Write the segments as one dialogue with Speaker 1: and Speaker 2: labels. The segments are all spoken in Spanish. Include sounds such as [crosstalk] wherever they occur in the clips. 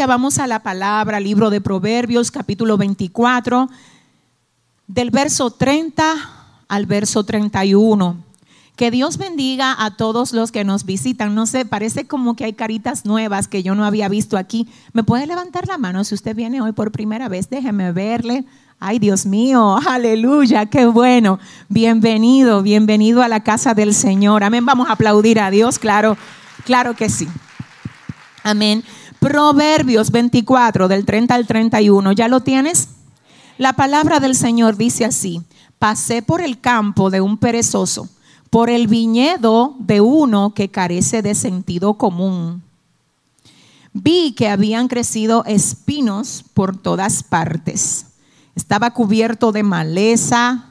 Speaker 1: vamos a la palabra, libro de Proverbios, capítulo 24, del verso 30 al verso 31. Que Dios bendiga a todos los que nos visitan. No sé, parece como que hay caritas nuevas que yo no había visto aquí. ¿Me puede levantar la mano si usted viene hoy por primera vez? Déjeme verle. Ay, Dios mío, aleluya, qué bueno. Bienvenido, bienvenido a la casa del Señor. Amén. Vamos a aplaudir a Dios, claro, claro que sí. Amén. Proverbios 24, del 30 al 31. ¿Ya lo tienes? La palabra del Señor dice así, pasé por el campo de un perezoso, por el viñedo de uno que carece de sentido común. Vi que habían crecido espinos por todas partes estaba cubierto de maleza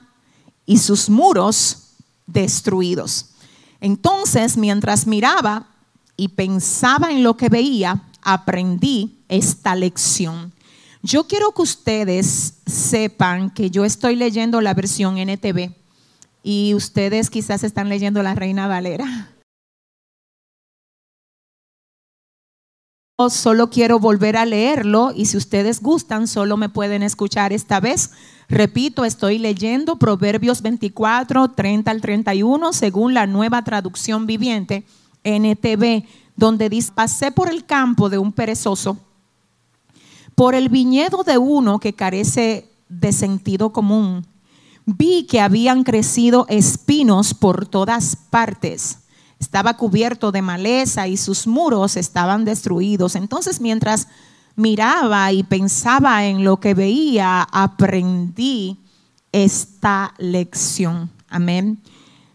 Speaker 1: y sus muros destruidos. Entonces, mientras miraba y pensaba en lo que veía, aprendí esta lección. Yo quiero que ustedes sepan que yo estoy leyendo la versión NTV y ustedes quizás están leyendo la Reina Valera. solo quiero volver a leerlo y si ustedes gustan, solo me pueden escuchar esta vez. Repito, estoy leyendo Proverbios 24, 30 al 31, según la nueva traducción viviente, NTV, donde dice, pasé por el campo de un perezoso, por el viñedo de uno que carece de sentido común. Vi que habían crecido espinos por todas partes estaba cubierto de maleza y sus muros estaban destruidos. Entonces mientras miraba y pensaba en lo que veía, aprendí esta lección. Amén.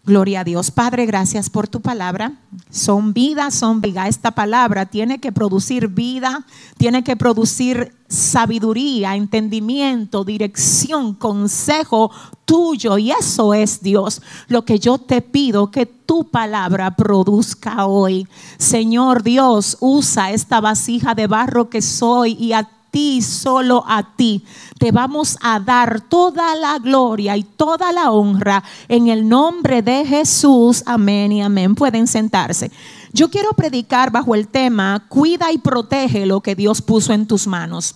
Speaker 1: Gloria a Dios. Padre, gracias por tu palabra. Son vida, son vida. Esta palabra tiene que producir vida, tiene que producir sabiduría, entendimiento, dirección, consejo tuyo. Y eso es Dios. Lo que yo te pido que tu palabra produzca hoy. Señor Dios, usa esta vasija de barro que soy y a ti, solo a ti, te vamos a dar toda la gloria y toda la honra en el nombre de Jesús. Amén y amén. Pueden sentarse. Yo quiero predicar bajo el tema, cuida y protege lo que Dios puso en tus manos.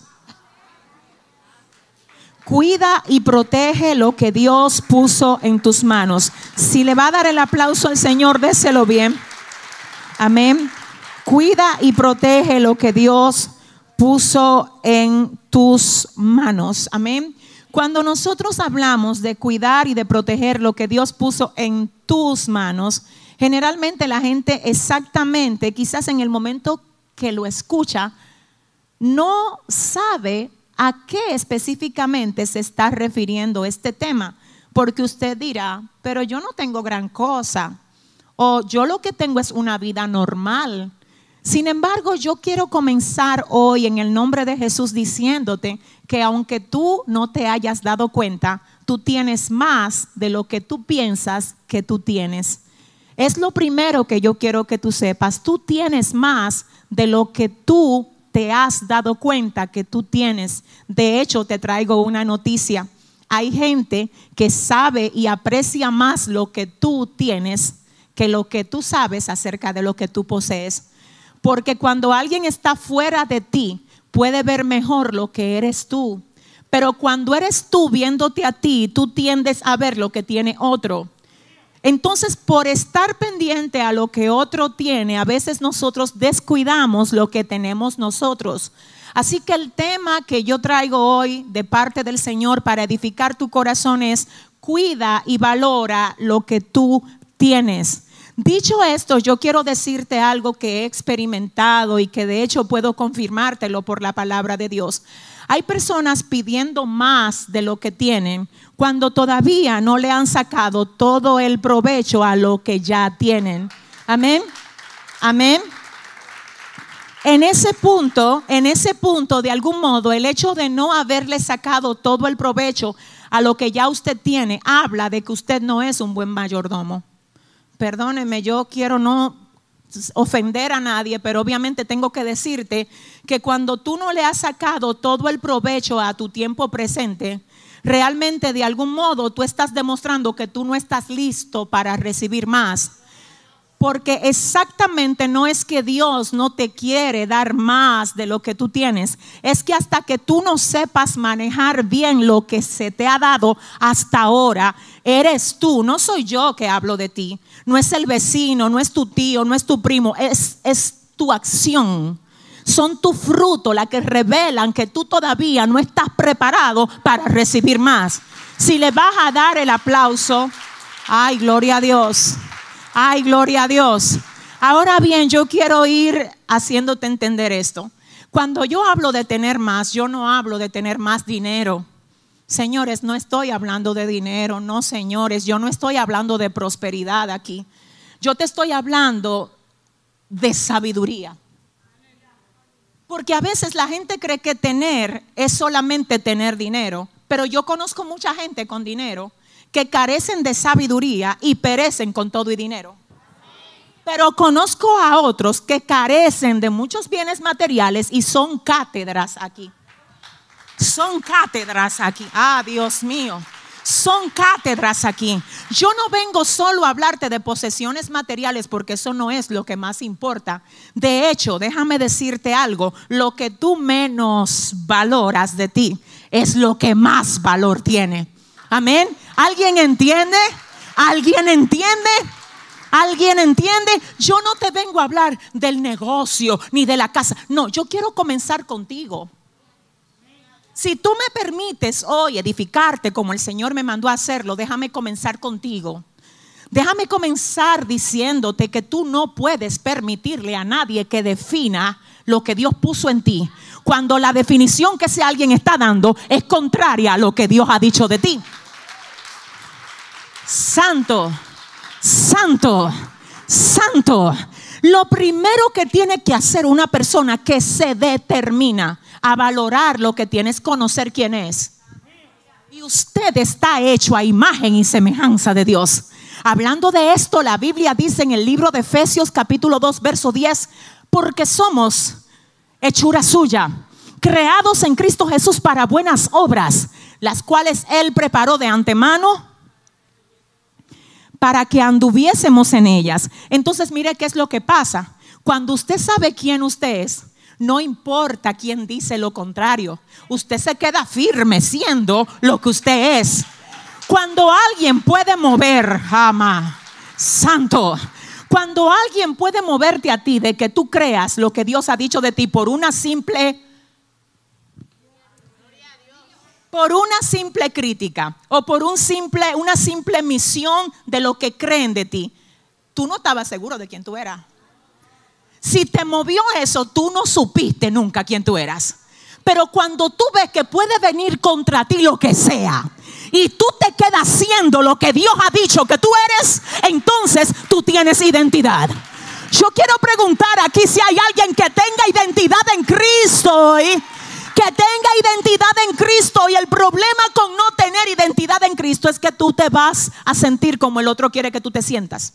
Speaker 1: Cuida y protege lo que Dios puso en tus manos. Si le va a dar el aplauso al Señor, déselo bien. Amén. Cuida y protege lo que Dios puso en tus manos. Amén. Cuando nosotros hablamos de cuidar y de proteger lo que Dios puso en tus manos, generalmente la gente exactamente, quizás en el momento que lo escucha, no sabe a qué específicamente se está refiriendo este tema. Porque usted dirá, pero yo no tengo gran cosa. O yo lo que tengo es una vida normal. Sin embargo, yo quiero comenzar hoy en el nombre de Jesús diciéndote que aunque tú no te hayas dado cuenta, tú tienes más de lo que tú piensas que tú tienes. Es lo primero que yo quiero que tú sepas. Tú tienes más de lo que tú te has dado cuenta que tú tienes. De hecho, te traigo una noticia. Hay gente que sabe y aprecia más lo que tú tienes que lo que tú sabes acerca de lo que tú posees. Porque cuando alguien está fuera de ti, puede ver mejor lo que eres tú. Pero cuando eres tú viéndote a ti, tú tiendes a ver lo que tiene otro. Entonces, por estar pendiente a lo que otro tiene, a veces nosotros descuidamos lo que tenemos nosotros. Así que el tema que yo traigo hoy de parte del Señor para edificar tu corazón es cuida y valora lo que tú tienes. Dicho esto, yo quiero decirte algo que he experimentado y que de hecho puedo confirmártelo por la palabra de Dios. Hay personas pidiendo más de lo que tienen cuando todavía no le han sacado todo el provecho a lo que ya tienen. Amén. Amén. En ese punto, en ese punto, de algún modo, el hecho de no haberle sacado todo el provecho a lo que ya usted tiene, habla de que usted no es un buen mayordomo perdóneme, yo quiero no ofender a nadie, pero obviamente tengo que decirte que cuando tú no le has sacado todo el provecho a tu tiempo presente, realmente de algún modo tú estás demostrando que tú no estás listo para recibir más. Porque exactamente no es que Dios no te quiere dar más de lo que tú tienes, es que hasta que tú no sepas manejar bien lo que se te ha dado hasta ahora, eres tú, no soy yo que hablo de ti, no es el vecino, no es tu tío, no es tu primo, es, es tu acción. Son tu fruto la que revelan que tú todavía no estás preparado para recibir más. Si le vas a dar el aplauso, ay, gloria a Dios. Ay, gloria a Dios. Ahora bien, yo quiero ir haciéndote entender esto. Cuando yo hablo de tener más, yo no hablo de tener más dinero. Señores, no estoy hablando de dinero, no, señores, yo no estoy hablando de prosperidad aquí. Yo te estoy hablando de sabiduría. Porque a veces la gente cree que tener es solamente tener dinero, pero yo conozco mucha gente con dinero que carecen de sabiduría y perecen con todo y dinero. Pero conozco a otros que carecen de muchos bienes materiales y son cátedras aquí. Son cátedras aquí. Ah, Dios mío. Son cátedras aquí. Yo no vengo solo a hablarte de posesiones materiales porque eso no es lo que más importa. De hecho, déjame decirte algo, lo que tú menos valoras de ti es lo que más valor tiene. Amén. ¿Alguien entiende? ¿Alguien entiende? ¿Alguien entiende? Yo no te vengo a hablar del negocio ni de la casa. No, yo quiero comenzar contigo. Si tú me permites hoy edificarte como el Señor me mandó a hacerlo, déjame comenzar contigo. Déjame comenzar diciéndote que tú no puedes permitirle a nadie que defina lo que Dios puso en ti, cuando la definición que ese alguien está dando es contraria a lo que Dios ha dicho de ti santo, santo, santo. Lo primero que tiene que hacer una persona que se determina a valorar lo que tiene es conocer quién es. Y usted está hecho a imagen y semejanza de Dios. Hablando de esto, la Biblia dice en el libro de Efesios capítulo 2, verso 10, porque somos hechura suya, creados en Cristo Jesús para buenas obras, las cuales Él preparó de antemano para que anduviésemos en ellas. Entonces mire qué es lo que pasa. Cuando usted sabe quién usted es, no importa quién dice lo contrario, usted se queda firme siendo lo que usted es. Cuando alguien puede mover, ama, santo, cuando alguien puede moverte a ti de que tú creas lo que Dios ha dicho de ti por una simple por una simple crítica o por un simple, una simple misión de lo que creen de ti, tú no estabas seguro de quién tú eras. Si te movió eso, tú no supiste nunca quién tú eras. Pero cuando tú ves que puede venir contra ti lo que sea, y tú te quedas siendo lo que Dios ha dicho que tú eres, entonces tú tienes identidad. Yo quiero preguntar aquí si hay alguien que tenga identidad en Cristo hoy que tenga identidad en Cristo. Y el problema con no tener identidad en Cristo es que tú te vas a sentir como el otro quiere que tú te sientas.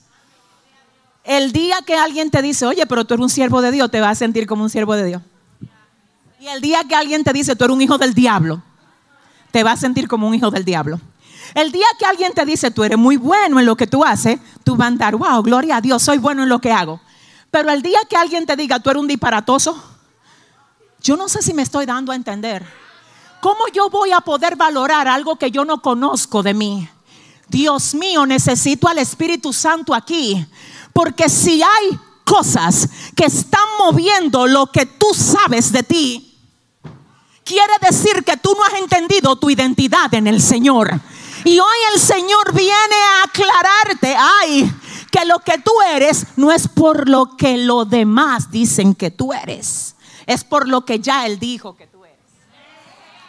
Speaker 1: El día que alguien te dice, oye, pero tú eres un siervo de Dios, te vas a sentir como un siervo de Dios. Y el día que alguien te dice, tú eres un hijo del diablo, te vas a sentir como un hijo del diablo. El día que alguien te dice, tú eres muy bueno en lo que tú haces, tú vas a andar, wow, gloria a Dios, soy bueno en lo que hago. Pero el día que alguien te diga, tú eres un disparatoso, yo no sé si me estoy dando a entender. ¿Cómo yo voy a poder valorar algo que yo no conozco de mí? Dios mío, necesito al Espíritu Santo aquí. Porque si hay cosas que están moviendo lo que tú sabes de ti, quiere decir que tú no has entendido tu identidad en el Señor. Y hoy el Señor viene a aclararte, ay, que lo que tú eres no es por lo que los demás dicen que tú eres es por lo que ya Él dijo que tú eres.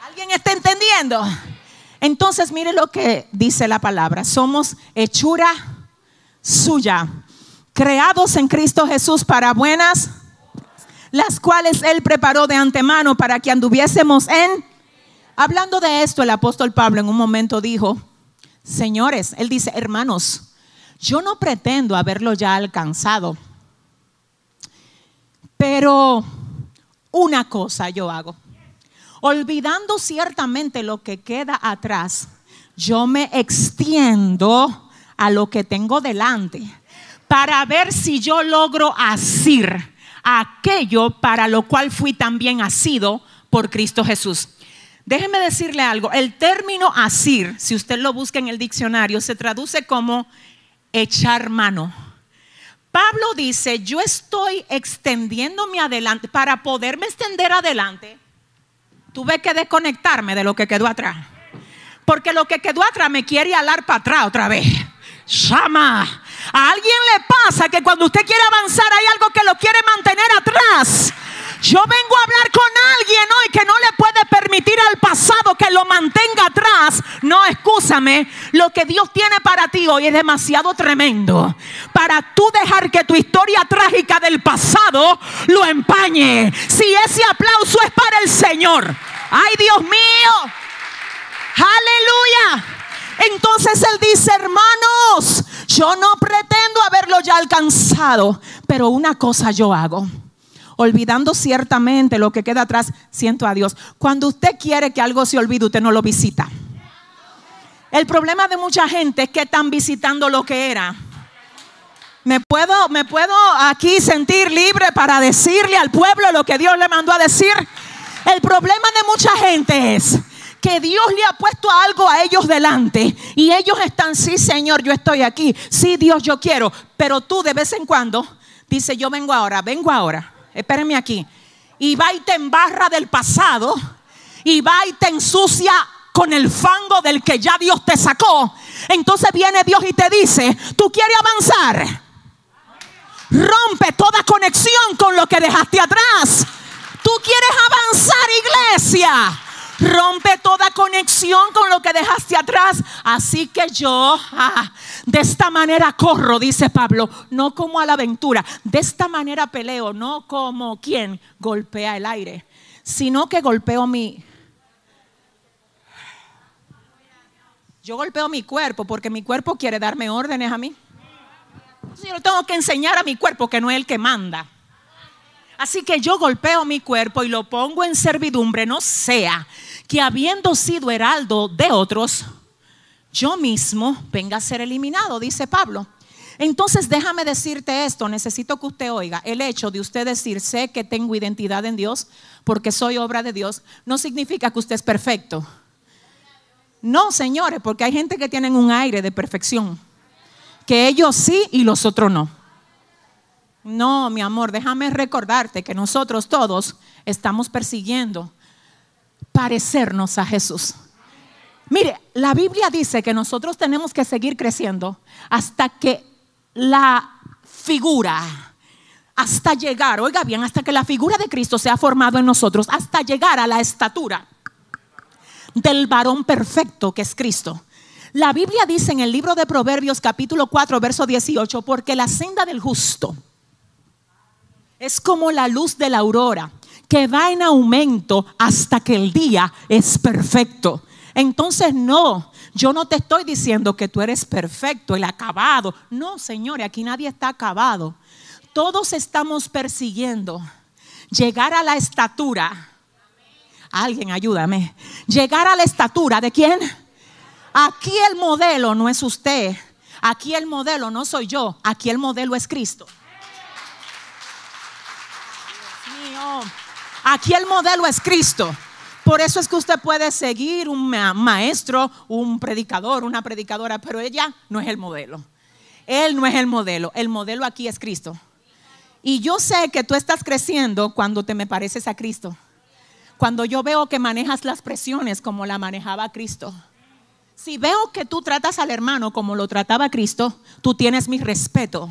Speaker 1: ¿Alguien está entendiendo? Entonces mire lo que dice la palabra. Somos hechura suya, creados en Cristo Jesús para buenas, las cuales Él preparó de antemano para que anduviésemos en... Hablando de esto, el apóstol Pablo en un momento dijo, señores, Él dice, hermanos, yo no pretendo haberlo ya alcanzado, pero una cosa yo hago. Olvidando ciertamente lo que queda atrás, yo me extiendo a lo que tengo delante. para ver si yo logro asir aquello para lo cual fui también asido por Cristo Jesús. Déjeme decirle algo, el término asir, si usted lo busca en el diccionario, se traduce como echar mano. Pablo dice, yo estoy extendiéndome adelante, para poderme extender adelante, tuve que desconectarme de lo que quedó atrás. Porque lo que quedó atrás me quiere alar para atrás otra vez. Llama. A alguien le pasa que cuando usted quiere avanzar hay algo que lo quiere mantener atrás. Yo vengo a hablar con alguien hoy que no le puede permitir al pasado que lo mantenga atrás. No, escúchame, lo que Dios tiene para ti hoy es demasiado tremendo para tú dejar que tu historia trágica del pasado lo empañe. Si ese aplauso es para el Señor. Ay, Dios mío. Aleluya. Entonces Él dice, hermanos, yo no pretendo haberlo ya alcanzado, pero una cosa yo hago olvidando ciertamente lo que queda atrás, siento a Dios. Cuando usted quiere que algo se olvide, usted no lo visita. El problema de mucha gente es que están visitando lo que era. Me puedo, me puedo aquí sentir libre para decirle al pueblo lo que Dios le mandó a decir. El problema de mucha gente es que Dios le ha puesto algo a ellos delante y ellos están, sí Señor, yo estoy aquí, sí Dios, yo quiero, pero tú de vez en cuando dice, yo vengo ahora, vengo ahora espérenme aquí, y va y te embarra del pasado, y va y te ensucia con el fango del que ya Dios te sacó, entonces viene Dios y te dice, tú quieres avanzar, rompe toda conexión con lo que dejaste atrás. Tú quieres avanzar, iglesia. Rompe toda conexión con lo que dejaste atrás. Así que yo de esta manera corro, dice Pablo, no como a la aventura. De esta manera peleo, no como quien golpea el aire, sino que golpeo mi... Yo golpeo mi cuerpo porque mi cuerpo quiere darme órdenes a mí. Yo tengo que enseñar a mi cuerpo que no es el que manda. Así que yo golpeo mi cuerpo y lo pongo en servidumbre, no sea que habiendo sido heraldo de otros, yo mismo venga a ser eliminado, dice Pablo. Entonces déjame decirte esto, necesito que usted oiga, el hecho de usted decir, sé que tengo identidad en Dios porque soy obra de Dios, no significa que usted es perfecto. No, señores, porque hay gente que tienen un aire de perfección, que ellos sí y los otros no. No, mi amor, déjame recordarte que nosotros todos estamos persiguiendo parecernos a Jesús. Mire, la Biblia dice que nosotros tenemos que seguir creciendo hasta que la figura, hasta llegar, oiga bien, hasta que la figura de Cristo sea formado en nosotros, hasta llegar a la estatura del varón perfecto que es Cristo. La Biblia dice en el libro de Proverbios capítulo 4, verso 18, porque la senda del justo es como la luz de la aurora que va en aumento hasta que el día es perfecto. Entonces no, yo no te estoy diciendo que tú eres perfecto, el acabado. No, señores, aquí nadie está acabado. Todos estamos persiguiendo llegar a la estatura. Alguien ayúdame. Llegar a la estatura de quién? Aquí el modelo no es usted. Aquí el modelo no soy yo. Aquí el modelo es Cristo. Dios mío. Aquí el modelo es Cristo. Por eso es que usted puede seguir un maestro, un predicador, una predicadora, pero ella no es el modelo. Él no es el modelo. El modelo aquí es Cristo. Y yo sé que tú estás creciendo cuando te me pareces a Cristo. Cuando yo veo que manejas las presiones como la manejaba Cristo. Si veo que tú tratas al hermano como lo trataba Cristo, tú tienes mi respeto.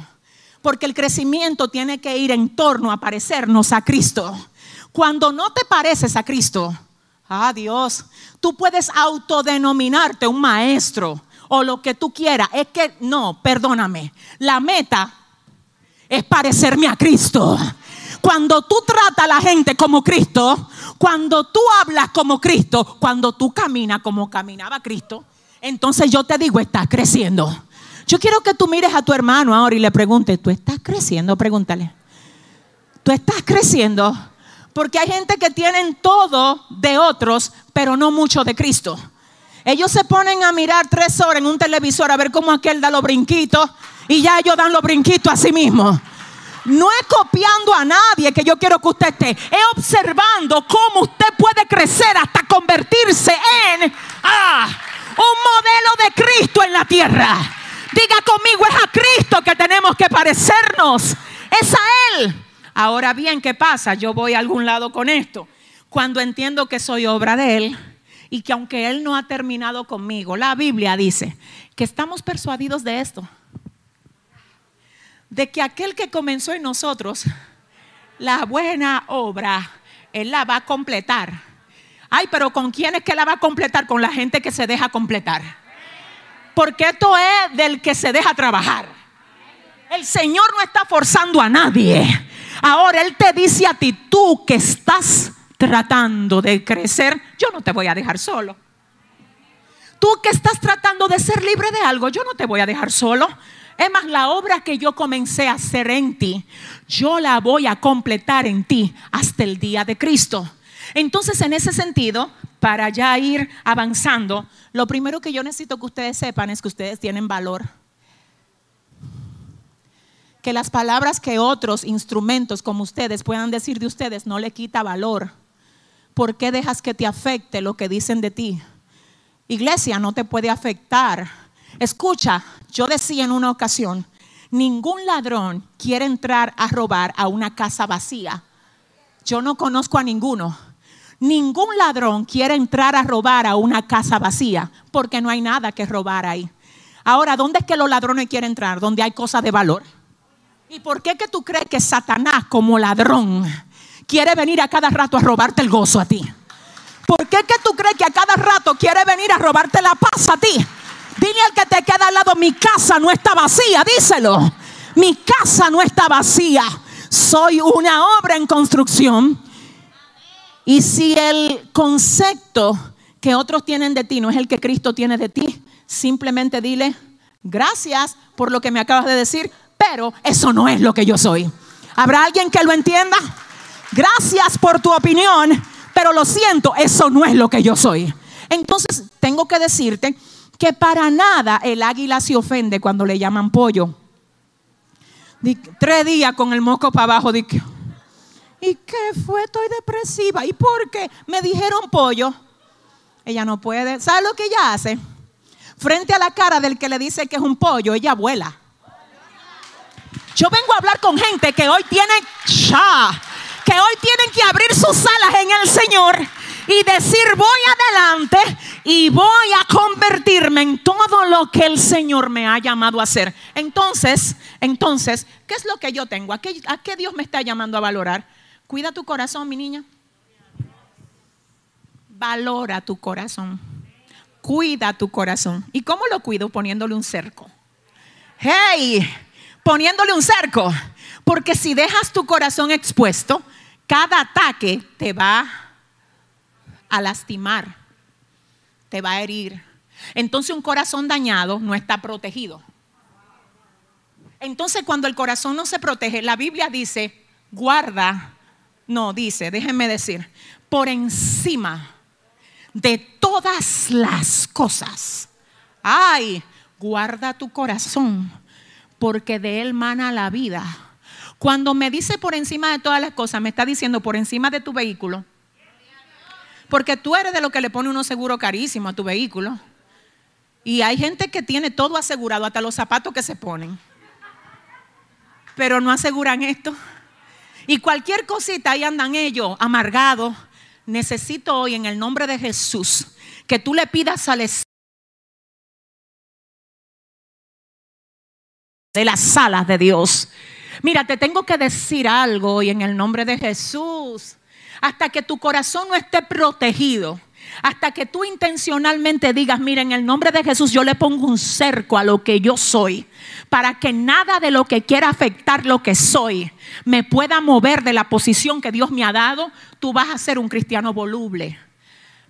Speaker 1: Porque el crecimiento tiene que ir en torno a parecernos a Cristo. Cuando no te pareces a Cristo, ah Dios, tú puedes autodenominarte un maestro o lo que tú quieras. Es que no, perdóname. La meta es parecerme a Cristo. Cuando tú tratas a la gente como Cristo, cuando tú hablas como Cristo, cuando tú caminas como caminaba Cristo, entonces yo te digo, estás creciendo. Yo quiero que tú mires a tu hermano ahora y le preguntes, ¿tú estás creciendo? Pregúntale. ¿Tú estás creciendo? Porque hay gente que tienen todo de otros, pero no mucho de Cristo. Ellos se ponen a mirar tres horas en un televisor a ver cómo aquel da los brinquitos Y ya ellos dan los brinquitos a sí mismos. No es copiando a nadie que yo quiero que usted esté. Es observando cómo usted puede crecer hasta convertirse en ah, un modelo de Cristo en la tierra. Diga conmigo, es a Cristo que tenemos que parecernos. Es a Él. Ahora bien, ¿qué pasa? Yo voy a algún lado con esto. Cuando entiendo que soy obra de Él y que aunque Él no ha terminado conmigo, la Biblia dice que estamos persuadidos de esto de que aquel que comenzó en nosotros la buena obra, Él la va a completar. Ay, pero ¿con quién es que la va a completar? Con la gente que se deja completar. Porque esto es del que se deja trabajar. El Señor no está forzando a nadie. Ahora Él te dice a ti, tú que estás tratando de crecer, yo no te voy a dejar solo. Tú que estás tratando de ser libre de algo, yo no te voy a dejar solo. Es más, la obra que yo comencé a hacer en ti, yo la voy a completar en ti hasta el día de Cristo. Entonces, en ese sentido, para ya ir avanzando, lo primero que yo necesito que ustedes sepan es que ustedes tienen valor. Que las palabras que otros instrumentos como ustedes puedan decir de ustedes no le quita valor. ¿Por qué dejas que te afecte lo que dicen de ti? Iglesia no te puede afectar Escucha, yo decía en una ocasión, ningún ladrón quiere entrar a robar a una casa vacía. Yo no conozco a ninguno. Ningún ladrón quiere entrar a robar a una casa vacía porque no hay nada que robar ahí. Ahora, ¿dónde es que los ladrones quieren entrar? Donde hay cosas de valor. ¿Y por qué que tú crees que Satanás como ladrón quiere venir a cada rato a robarte el gozo a ti? ¿Por qué que tú crees que a cada rato quiere venir a robarte la paz a ti? Dile al que te queda al lado, mi casa no está vacía, díselo. Mi casa no está vacía. Soy una obra en construcción. Y si el concepto que otros tienen de ti no es el que Cristo tiene de ti, simplemente dile, gracias por lo que me acabas de decir, eso no es lo que yo soy. ¿Habrá alguien que lo entienda? Gracias por tu opinión, pero lo siento, eso no es lo que yo soy. Entonces, tengo que decirte que para nada el águila se ofende cuando le llaman pollo. tres días con el moco para abajo. ¿Y qué fue? Estoy depresiva. ¿Y por qué? Me dijeron pollo. Ella no puede. ¿Sabe lo que ella hace? Frente a la cara del que le dice que es un pollo, ella vuela. Yo vengo a hablar con gente que hoy tienen, que hoy tienen que abrir sus alas en el Señor y decir voy adelante y voy a convertirme en todo lo que el Señor me ha llamado a hacer. Entonces, entonces, ¿qué es lo que yo tengo? ¿A qué, a qué Dios me está llamando a valorar? Cuida tu corazón, mi niña. Valora tu corazón. Cuida tu corazón. ¿Y cómo lo cuido? Poniéndole un cerco. Hey, poniéndole un cerco. Porque si dejas tu corazón expuesto, cada ataque te va a lastimar, te va a herir. Entonces un corazón dañado no está protegido. Entonces cuando el corazón no se protege, la Biblia dice, guarda, no dice, déjenme decir, por encima de todas las cosas. Ay, guarda tu corazón, porque de él mana la vida. Cuando me dice por encima de todas las cosas, me está diciendo por encima de tu vehículo, porque tú eres de lo que le pone uno seguro carísimo a tu vehículo. Y hay gente que tiene todo asegurado, hasta los zapatos que se ponen. Pero no aseguran esto. Y cualquier cosita, ahí andan ellos, amargados. Necesito hoy, en el nombre de Jesús, que tú le pidas al de las salas de Dios. Mira, te tengo que decir algo hoy en el nombre de Jesús hasta que tu corazón no esté protegido, hasta que tú intencionalmente digas, mira, en el nombre de Jesús yo le pongo un cerco a lo que yo soy, para que nada de lo que quiera afectar lo que soy me pueda mover de la posición que Dios me ha dado, tú vas a ser un cristiano voluble.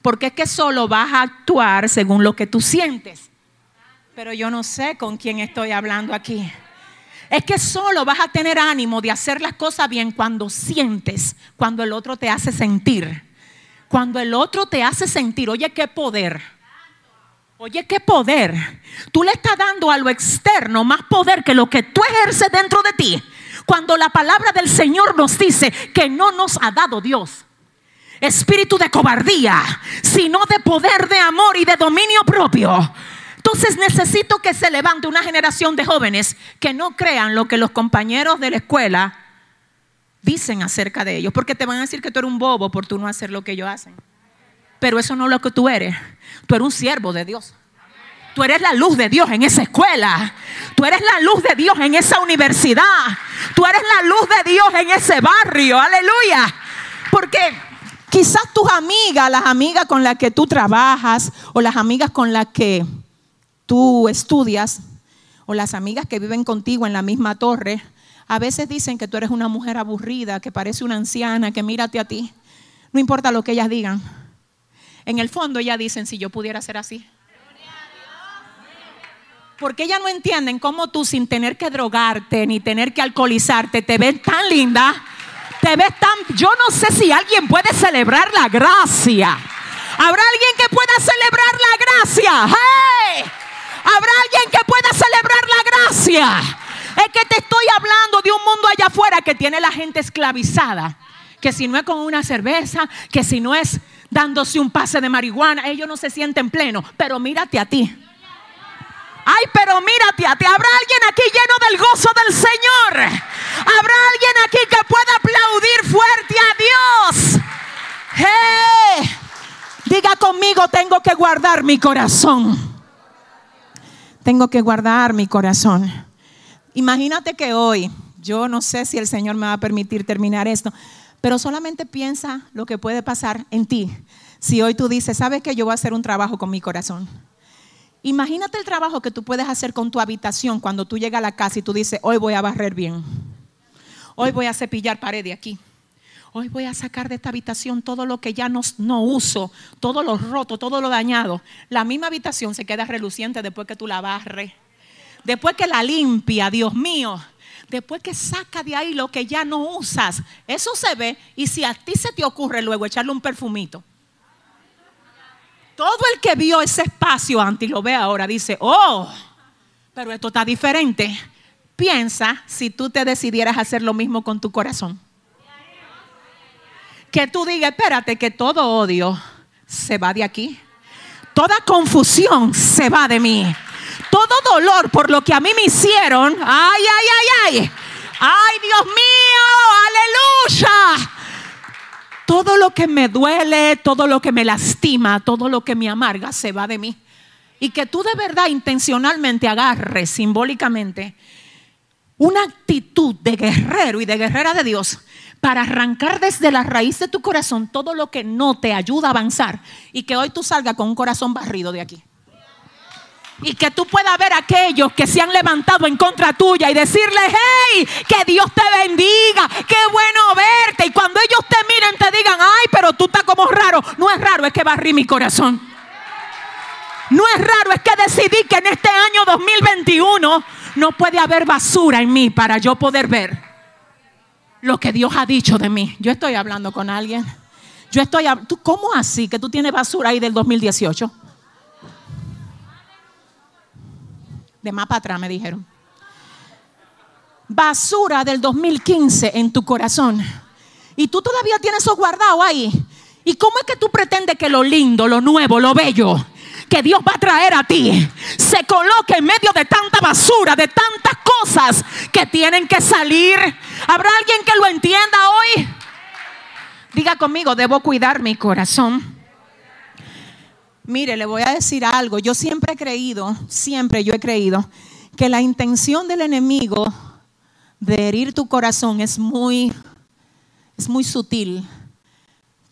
Speaker 1: Porque es que solo vas a actuar según lo que tú sientes. Pero yo no sé con quién estoy hablando aquí. Es que solo vas a tener ánimo de hacer las cosas bien cuando sientes, cuando el otro te hace sentir. Cuando el otro te hace sentir, oye, qué poder. Oye, qué poder. Tú le estás dando a lo externo más poder que lo que tú ejerces dentro de ti. Cuando la palabra del Señor nos dice que no nos ha dado Dios espíritu de cobardía, sino de poder, de amor y de dominio propio. Entonces necesito que se levante una generación de jóvenes que no crean lo que los compañeros de la escuela dicen acerca de ellos, porque te van a decir que tú eres un bobo por tú no hacer lo que ellos hacen. Pero eso no es lo que tú eres. Tú eres un siervo de Dios. Tú eres la luz de Dios en esa escuela. Tú eres la luz de Dios en esa universidad. Tú eres la luz de Dios en ese barrio. Aleluya. Porque quizás tus amigas, las amigas con las que tú trabajas o las amigas con las que tú estudias o las amigas que viven contigo en la misma torre, a veces dicen que tú eres una mujer aburrida, que parece una anciana, que mírate a ti. No importa lo que ellas digan. En el fondo ellas dicen, si yo pudiera ser así. Porque ellas no entienden cómo tú sin tener que drogarte ni tener que alcoholizarte te ves tan linda, te ves tan... Yo no sé si alguien puede celebrar la gracia. ¿Habrá alguien que pueda celebrar la gracia? ¡Hey! ¿Habrá alguien que pueda celebrar la gracia? Es que te estoy hablando de un mundo allá afuera que tiene la gente esclavizada. Que si no es con una cerveza, que si no es dándose un pase de marihuana, ellos no se sienten plenos. Pero mírate a ti. Ay, pero mírate a ti. ¿Habrá alguien aquí lleno del gozo del Señor? ¿Habrá alguien aquí que pueda aplaudir fuerte a Dios? Diga conmigo, tengo que guardar mi corazón. Tengo que guardar mi corazón. Imagínate que hoy, yo no sé si el Señor me va a permitir terminar esto, pero solamente piensa lo que puede pasar en ti. Si hoy tú dices, ¿sabes que yo voy a hacer un trabajo con mi corazón? Imagínate el trabajo que tú puedes hacer con tu habitación cuando tú llegas a la casa y tú dices, hoy voy a barrer bien. Hoy voy a cepillar pared de aquí. Hoy voy a sacar de esta habitación todo lo que ya no, no, uso, todo lo roto, todo lo dañado. La misma habitación se queda reluciente después que tú la barres. Después que la limpia, Dios mío. Después que saca de ahí lo que ya no usas. Eso se ve. Y si a ti se te ocurre luego echarle un perfumito. Todo el que vio ese espacio antes y lo ve ahora dice, oh, pero esto está diferente. Piensa si tú te decidieras hacer lo mismo con tu corazón. Que tú digas, espérate, que todo odio se va de aquí. Toda confusión se va de mí. Todo dolor por lo que a mí me hicieron. Ay, ay, ay, ay. Ay, Dios mío, aleluya. Todo lo que me duele, todo lo que me lastima, todo lo que me amarga se va de mí. Y que tú de verdad intencionalmente agarres simbólicamente una actitud de guerrero y de guerrera de Dios para arrancar desde la raíz de tu corazón todo lo que no te ayuda a avanzar y que hoy tú salgas con un corazón barrido de aquí. Y que tú puedas ver a aquellos que se han levantado en contra tuya y decirle, hey, que Dios te bendiga, qué bueno verte. Y cuando ellos te miren te digan, ay, pero tú estás como raro. No es raro, es que barrí mi corazón. No es raro, es que decidí que en este año 2021 no puede haber basura en mí para yo poder ver lo que Dios ha dicho de mí. Yo estoy hablando con alguien. Yo estoy, ¿tú cómo así que tú tienes basura ahí del 2018? de más para atrás me dijeron. Basura del 2015 en tu corazón. Y tú todavía tienes eso guardado ahí. ¿Y cómo es que tú pretendes que lo lindo, lo nuevo, lo bello que Dios va a traer a ti se coloque en medio de tanta basura, de tantas cosas que tienen que salir? ¿Habrá alguien que lo entienda hoy? Diga conmigo, debo cuidar mi corazón. Mire, le voy a decir algo. Yo siempre he creído, siempre yo he creído, que la intención del enemigo de herir tu corazón es muy, es muy sutil.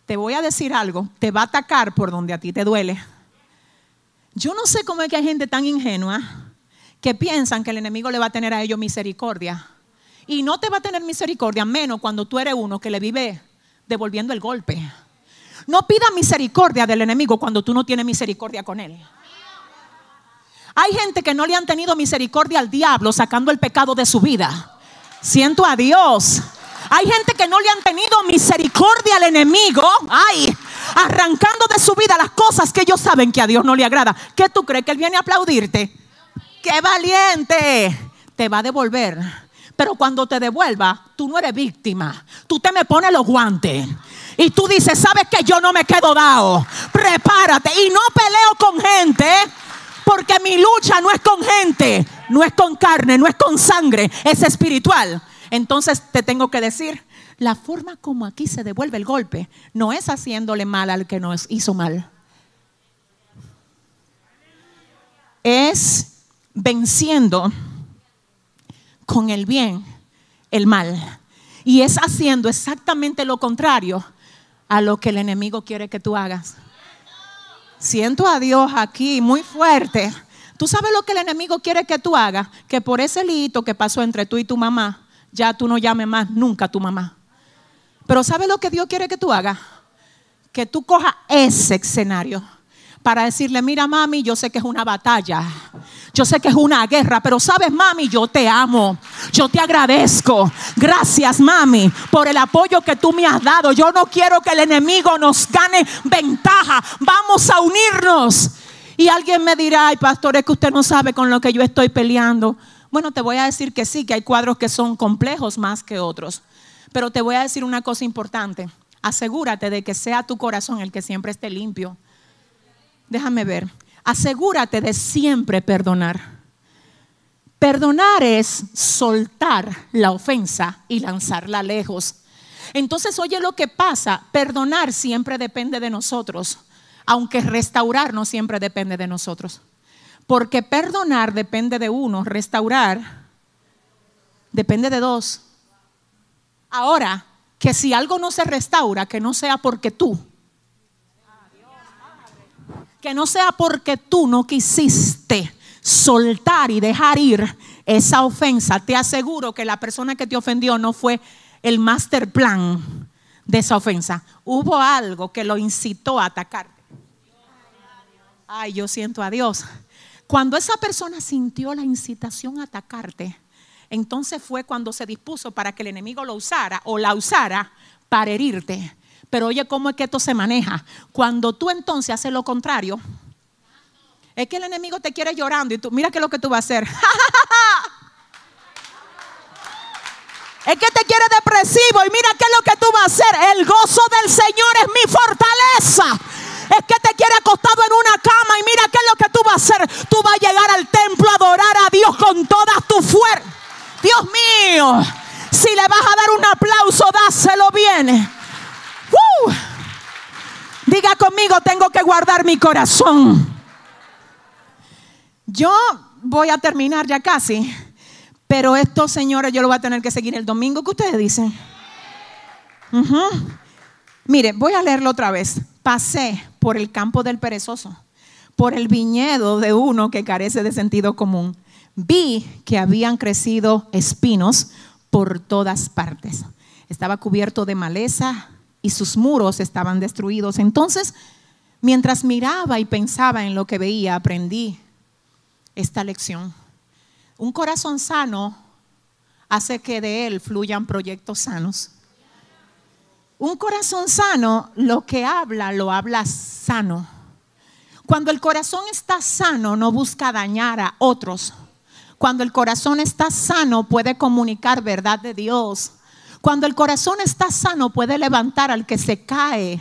Speaker 1: Te voy a decir algo, te va a atacar por donde a ti te duele. Yo no sé cómo es que hay gente tan ingenua que piensan que el enemigo le va a tener a ellos misericordia. Y no te va a tener misericordia menos cuando tú eres uno que le vive devolviendo el golpe. No pida misericordia del enemigo cuando tú no tienes misericordia con él. Hay gente que no le han tenido misericordia al diablo sacando el pecado de su vida. Siento a Dios. Hay gente que no le han tenido misericordia al enemigo. Ay, arrancando de su vida las cosas que ellos saben que a Dios no le agrada. ¿Qué tú crees que Él viene a aplaudirte? ¡Qué valiente! Te va a devolver. Pero cuando te devuelva, tú no eres víctima. Tú te me pones los guantes. Y tú dices, ¿sabes que yo no me quedo dado? Prepárate. Y no peleo con gente. Porque mi lucha no es con gente, no es con carne, no es con sangre, es espiritual. Entonces te tengo que decir, la forma como aquí se devuelve el golpe no es haciéndole mal al que nos hizo mal. Es venciendo con el bien el mal. Y es haciendo exactamente lo contrario a lo que el enemigo quiere que tú hagas. Siento a Dios aquí muy fuerte. ¿Tú sabes lo que el enemigo quiere que tú hagas? Que por ese lito que pasó entre tú y tu mamá, ya tú no llames más nunca a tu mamá. Pero ¿sabes lo que Dios quiere que tú hagas? Que tú cojas ese escenario para decirle, mira mami, yo sé que es una batalla, yo sé que es una guerra, pero sabes mami, yo te amo, yo te agradezco. Gracias mami por el apoyo que tú me has dado. Yo no quiero que el enemigo nos gane ventaja. Vamos a unirnos. Y alguien me dirá, ay pastor, es que usted no sabe con lo que yo estoy peleando. Bueno, te voy a decir que sí, que hay cuadros que son complejos más que otros. Pero te voy a decir una cosa importante. Asegúrate de que sea tu corazón el que siempre esté limpio déjame ver, asegúrate de siempre perdonar. Perdonar es soltar la ofensa y lanzarla lejos. Entonces, oye lo que pasa, perdonar siempre depende de nosotros, aunque restaurar no siempre depende de nosotros. Porque perdonar depende de uno, restaurar depende de dos. Ahora, que si algo no se restaura, que no sea porque tú que no sea porque tú no quisiste soltar y dejar ir esa ofensa. Te aseguro que la persona que te ofendió no fue el master plan de esa ofensa. Hubo algo que lo incitó a atacarte. Ay, yo siento a Dios. Cuando esa persona sintió la incitación a atacarte, entonces fue cuando se dispuso para que el enemigo lo usara o la usara para herirte. Pero oye, ¿cómo es que esto se maneja? Cuando tú entonces haces lo contrario, es que el enemigo te quiere llorando y tú, mira qué es lo que tú vas a hacer. [laughs] es que te quiere depresivo y mira qué es lo que tú vas a hacer. El gozo del Señor es mi fortaleza. Es que te quiere acostado en una cama y mira qué es lo que tú vas a hacer. Tú vas a llegar al templo a adorar a Dios con todas tus fuerzas. Dios mío, si le vas a dar un aplauso, dáselo bien. Diga conmigo, tengo que guardar mi corazón. Yo voy a terminar ya casi, pero estos señores yo lo voy a tener que seguir el domingo. ¿Qué ustedes dicen? Mire, voy a leerlo otra vez. Pasé por el campo del perezoso, por el viñedo de uno que carece de sentido común. Vi que habían crecido espinos por todas partes. Estaba cubierto de maleza y sus muros estaban destruidos. Entonces, mientras miraba y pensaba en lo que veía, aprendí esta lección. Un corazón sano hace que de él fluyan proyectos sanos. Un corazón sano, lo que habla, lo habla sano. Cuando el corazón está sano, no busca dañar a otros. Cuando el corazón está sano, puede comunicar verdad de Dios cuando el corazón está sano puede levantar al que se cae.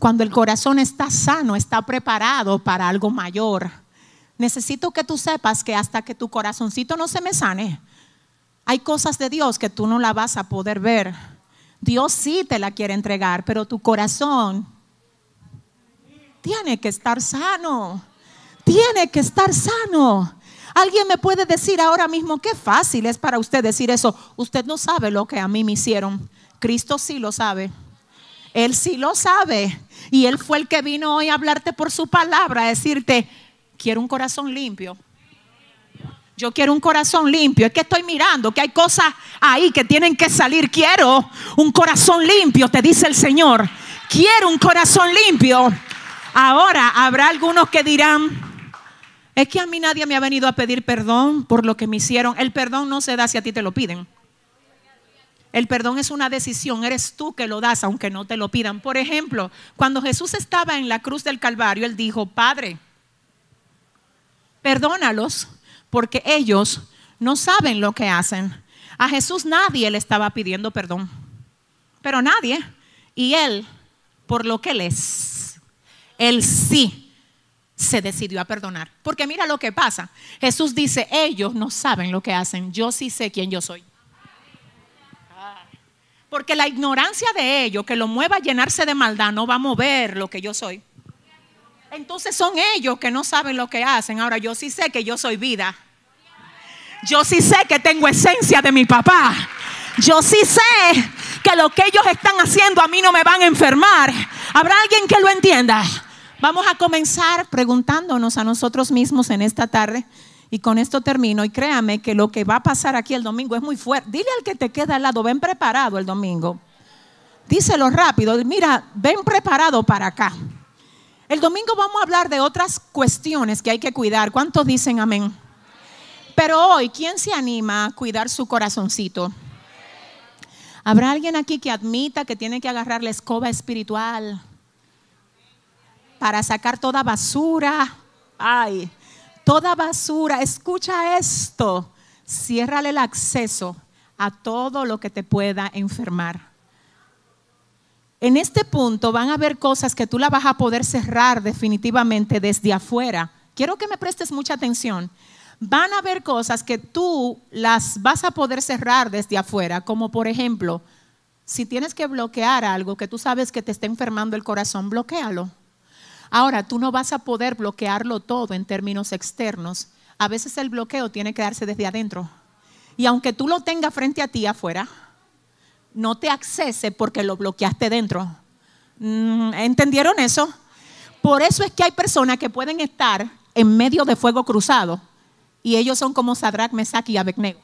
Speaker 1: Cuando el corazón está sano está preparado para algo mayor. Necesito que tú sepas que hasta que tu corazoncito no se me sane, hay cosas de Dios que tú no la vas a poder ver. Dios sí te la quiere entregar, pero tu corazón tiene que estar sano. Tiene que estar sano. Alguien me puede decir ahora mismo, qué fácil es para usted decir eso. Usted no sabe lo que a mí me hicieron. Cristo sí lo sabe. Él sí lo sabe. Y Él fue el que vino hoy a hablarte por su palabra, a decirte, quiero un corazón limpio. Yo quiero un corazón limpio. Es que estoy mirando que hay cosas ahí que tienen que salir. Quiero un corazón limpio, te dice el Señor. Quiero un corazón limpio. Ahora habrá algunos que dirán, es que a mí nadie me ha venido a pedir perdón por lo que me hicieron. El perdón no se da si a ti te lo piden. El perdón es una decisión, eres tú que lo das aunque no te lo pidan. Por ejemplo, cuando Jesús estaba en la cruz del Calvario, él dijo, Padre, perdónalos porque ellos no saben lo que hacen. A Jesús nadie le estaba pidiendo perdón, pero nadie. Y él, por lo que él es, él sí se decidió a perdonar. Porque mira lo que pasa. Jesús dice, ellos no saben lo que hacen, yo sí sé quién yo soy. Porque la ignorancia de ellos que lo mueva a llenarse de maldad no va a mover lo que yo soy. Entonces son ellos que no saben lo que hacen. Ahora yo sí sé que yo soy vida. Yo sí sé que tengo esencia de mi papá. Yo sí sé que lo que ellos están haciendo a mí no me van a enfermar. ¿Habrá alguien que lo entienda? Vamos a comenzar preguntándonos a nosotros mismos en esta tarde. Y con esto termino. Y créame que lo que va a pasar aquí el domingo es muy fuerte. Dile al que te queda al lado, ven preparado el domingo. Díselo rápido. Mira, ven preparado para acá. El domingo vamos a hablar de otras cuestiones que hay que cuidar. ¿Cuántos dicen amén? Pero hoy, ¿quién se anima a cuidar su corazoncito? ¿Habrá alguien aquí que admita que tiene que agarrar la escoba espiritual para sacar toda basura? Ay, toda basura, escucha esto, ciérrale el acceso a todo lo que te pueda enfermar. En este punto van a haber cosas que tú la vas a poder cerrar definitivamente desde afuera. Quiero que me prestes mucha atención. Van a haber cosas que tú las vas a poder cerrar desde afuera, como por ejemplo, si tienes que bloquear algo que tú sabes que te está enfermando el corazón, bloquealo. Ahora, tú no vas a poder bloquearlo todo en términos externos. A veces el bloqueo tiene que darse desde adentro. Y aunque tú lo tengas frente a ti afuera, no te accese porque lo bloqueaste dentro. Mm, ¿Entendieron eso? Por eso es que hay personas que pueden estar en medio de fuego cruzado y ellos son como Sadrach, Mesach y Abednego.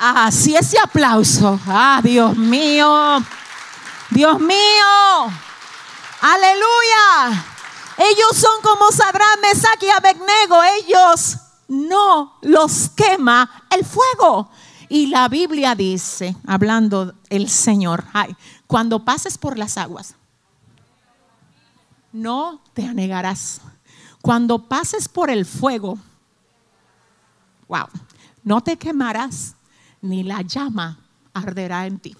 Speaker 1: Ah, sí, ese aplauso. Ah, Dios mío. Dios mío. Aleluya. Ellos son como Sadrach, Mesach y Abednego. Ellos no los quema el fuego. Y la Biblia dice, hablando el Señor, ay, cuando pases por las aguas, no te anegarás. Cuando pases por el fuego, wow, no te quemarás, ni la llama arderá en ti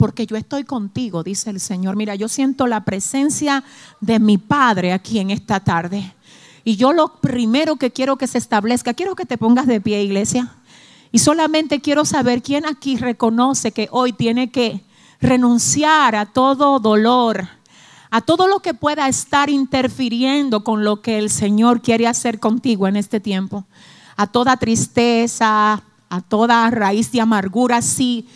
Speaker 1: porque yo estoy contigo, dice el Señor. Mira, yo siento la presencia de mi Padre aquí en esta tarde. Y yo lo primero que quiero que se establezca, quiero que te pongas de pie, iglesia. Y solamente quiero saber quién aquí reconoce que hoy tiene que renunciar a todo dolor, a todo lo que pueda estar interfiriendo con lo que el Señor quiere hacer contigo en este tiempo, a toda tristeza, a toda raíz de amargura. Sí,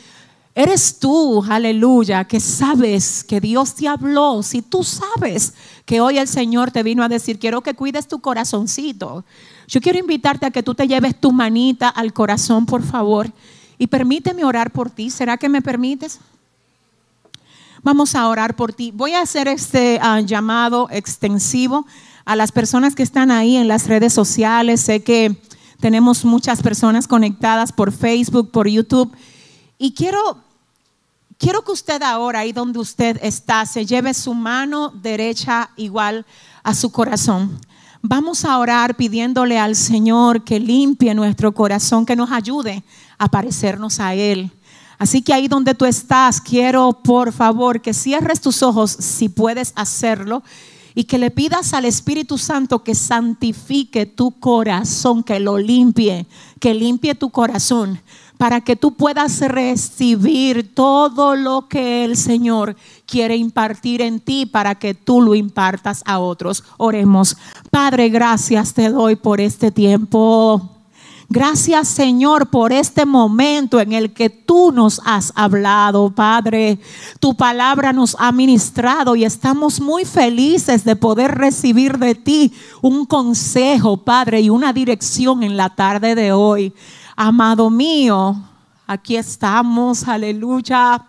Speaker 1: Eres tú, aleluya, que sabes que Dios te habló. Si tú sabes que hoy el Señor te vino a decir, quiero que cuides tu corazoncito. Yo quiero invitarte a que tú te lleves tu manita al corazón, por favor. Y permíteme orar por ti. ¿Será que me permites? Vamos a orar por ti. Voy a hacer este ah, llamado extensivo a las personas que están ahí en las redes sociales. Sé que tenemos muchas personas conectadas por Facebook, por YouTube. Y quiero quiero que usted ahora, ahí donde usted está, se lleve su mano derecha igual a su corazón. Vamos a orar pidiéndole al Señor que limpie nuestro corazón, que nos ayude a parecernos a Él. Así que ahí donde tú estás, quiero por favor que cierres tus ojos si puedes hacerlo y que le pidas al Espíritu Santo que santifique tu corazón, que lo limpie, que limpie tu corazón para que tú puedas recibir todo lo que el Señor quiere impartir en ti para que tú lo impartas a otros. Oremos. Padre, gracias te doy por este tiempo. Gracias Señor por este momento en el que tú nos has hablado, Padre. Tu palabra nos ha ministrado y estamos muy felices de poder recibir de ti un consejo, Padre, y una dirección en la tarde de hoy. Amado mío, aquí estamos, aleluya.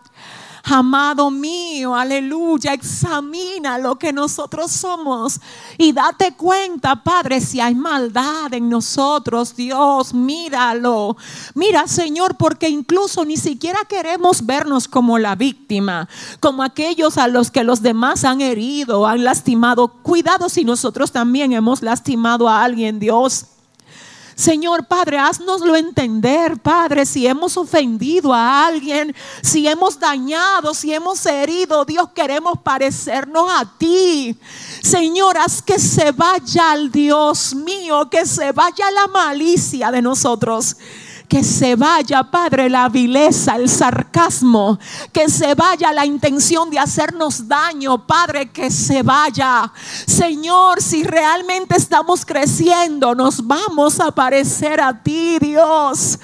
Speaker 1: Amado mío, aleluya, examina lo que nosotros somos y date cuenta, Padre, si hay maldad en nosotros, Dios, míralo. Mira, Señor, porque incluso ni siquiera queremos vernos como la víctima, como aquellos a los que los demás han herido, han lastimado. Cuidado si nosotros también hemos lastimado a alguien, Dios. Señor Padre, haznoslo entender, Padre, si hemos ofendido a alguien, si hemos dañado, si hemos herido, Dios, queremos parecernos a ti. Señor, haz que se vaya al Dios mío, que se vaya la malicia de nosotros. Que se vaya, Padre, la vileza, el sarcasmo. Que se vaya la intención de hacernos daño, Padre, que se vaya. Señor, si realmente estamos creciendo, nos vamos a parecer a ti, Dios.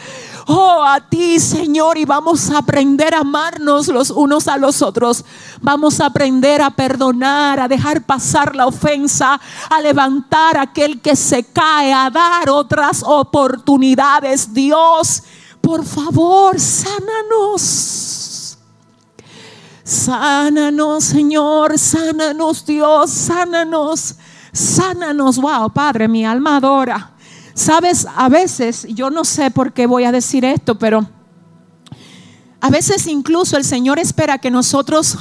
Speaker 1: Oh, a ti, Señor, y vamos a aprender a amarnos los unos a los otros. Vamos a aprender a perdonar, a dejar pasar la ofensa, a levantar a aquel que se cae, a dar otras oportunidades. Dios, por favor, sánanos. Sánanos, Señor, sánanos, Dios, sánanos, sánanos. Wow, Padre, mi alma adora. Sabes, a veces, yo no sé por qué voy a decir esto, pero a veces incluso el Señor espera que nosotros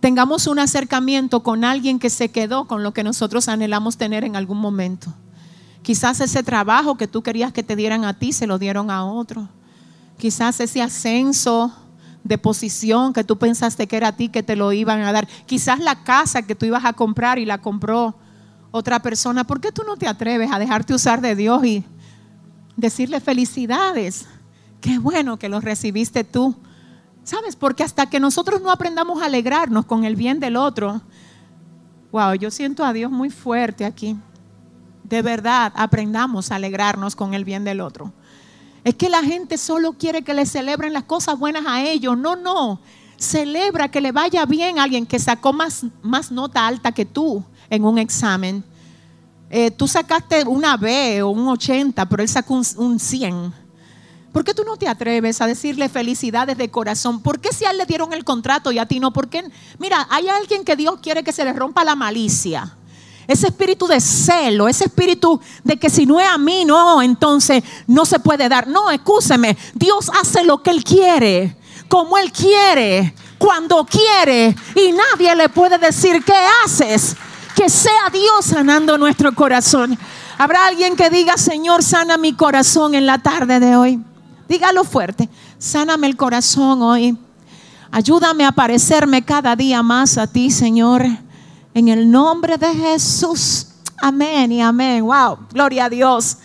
Speaker 1: tengamos un acercamiento con alguien que se quedó con lo que nosotros anhelamos tener en algún momento. Quizás ese trabajo que tú querías que te dieran a ti se lo dieron a otro. Quizás ese ascenso de posición que tú pensaste que era a ti que te lo iban a dar. Quizás la casa que tú ibas a comprar y la compró otra persona, ¿por qué tú no te atreves a dejarte usar de Dios y decirle felicidades? Qué bueno que lo recibiste tú. ¿Sabes? Porque hasta que nosotros no aprendamos a alegrarnos con el bien del otro, wow, yo siento a Dios muy fuerte aquí. De verdad, aprendamos a alegrarnos con el bien del otro. Es que la gente solo quiere que le celebren las cosas buenas a ellos. No, no. Celebra que le vaya bien a alguien que sacó más, más nota alta que tú en un examen. Eh, tú sacaste una B o un 80, pero él sacó un, 100. ¿Por qué tú no te atreves a decirle felicidades de corazón? ¿Por qué si a él le dieron el contrato y a ti no? ¿Por qué? Mira, hay alguien que Dios quiere que se le rompa la malicia. Ese espíritu de celo, ese espíritu de que si no es a mí, no, entonces no se puede dar. No, escúcheme, Dios hace lo que Él quiere, como Él quiere, cuando quiere, y nadie le puede decir qué haces que sea Dios sanando nuestro corazón. Habrá alguien que diga, Señor, sana mi corazón en la tarde de hoy. Dígalo fuerte, sáname el corazón hoy. Ayúdame a parecerme cada día más a ti, Señor. En el nombre de Jesús. Amén y amén. Wow, gloria a Dios.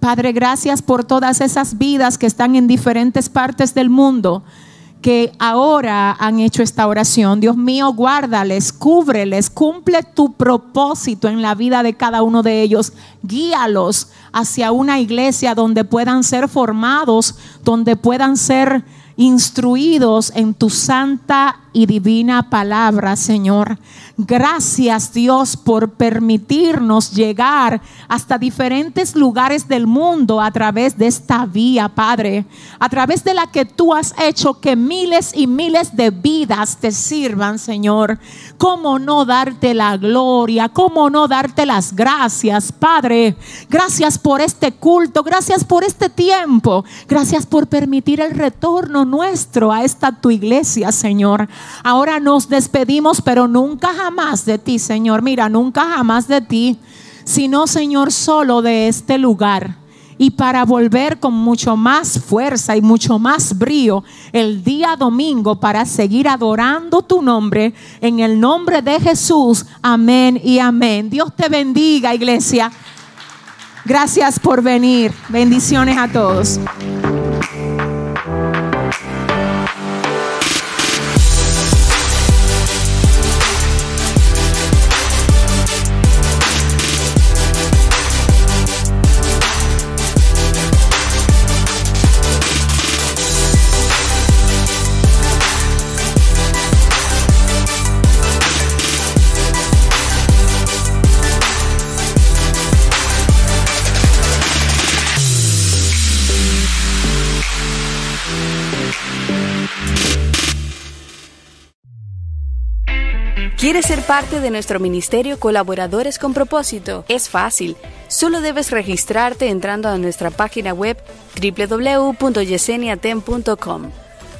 Speaker 1: Padre, gracias por todas esas vidas que están en diferentes partes del mundo que ahora han hecho esta oración. Dios mío, guárdales, cúbreles, cumple tu propósito en la vida de cada uno de ellos. Guíalos hacia una iglesia donde puedan ser formados, donde puedan ser instruidos en tu santa y divina palabra, Señor. Gracias Dios por permitirnos llegar hasta diferentes lugares del mundo a través de esta vía, Padre, a través de la que tú has hecho que miles y miles de vidas te sirvan, Señor. ¿Cómo no darte la gloria? ¿Cómo no darte las gracias, Padre? Gracias por este culto, gracias por este tiempo, gracias por permitir el retorno nuestro a esta tu iglesia, Señor. Ahora nos despedimos, pero nunca jamás de ti, Señor. Mira, nunca jamás de ti, sino, Señor, solo de este lugar. Y para volver con mucho más fuerza y mucho más brío el día domingo para seguir adorando tu nombre en el nombre de Jesús. Amén y amén. Dios te bendiga, iglesia. Gracias por venir. Bendiciones a todos.
Speaker 2: Ser parte de nuestro ministerio Colaboradores con Propósito? Es fácil. Solo debes registrarte entrando a nuestra página web www.yeseniatem.com,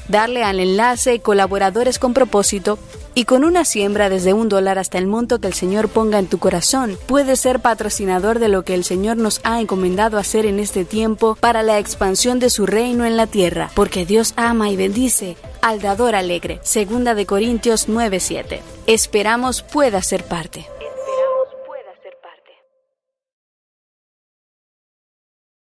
Speaker 2: darle al enlace Colaboradores con Propósito y con una siembra desde un dólar hasta el monto que el Señor ponga en tu corazón, puedes ser patrocinador de lo que el Señor nos ha encomendado hacer en este tiempo para la expansión de su reino en la tierra, porque Dios ama y bendice al dador alegre. Segunda de Corintios 9:7. Esperamos pueda ser parte.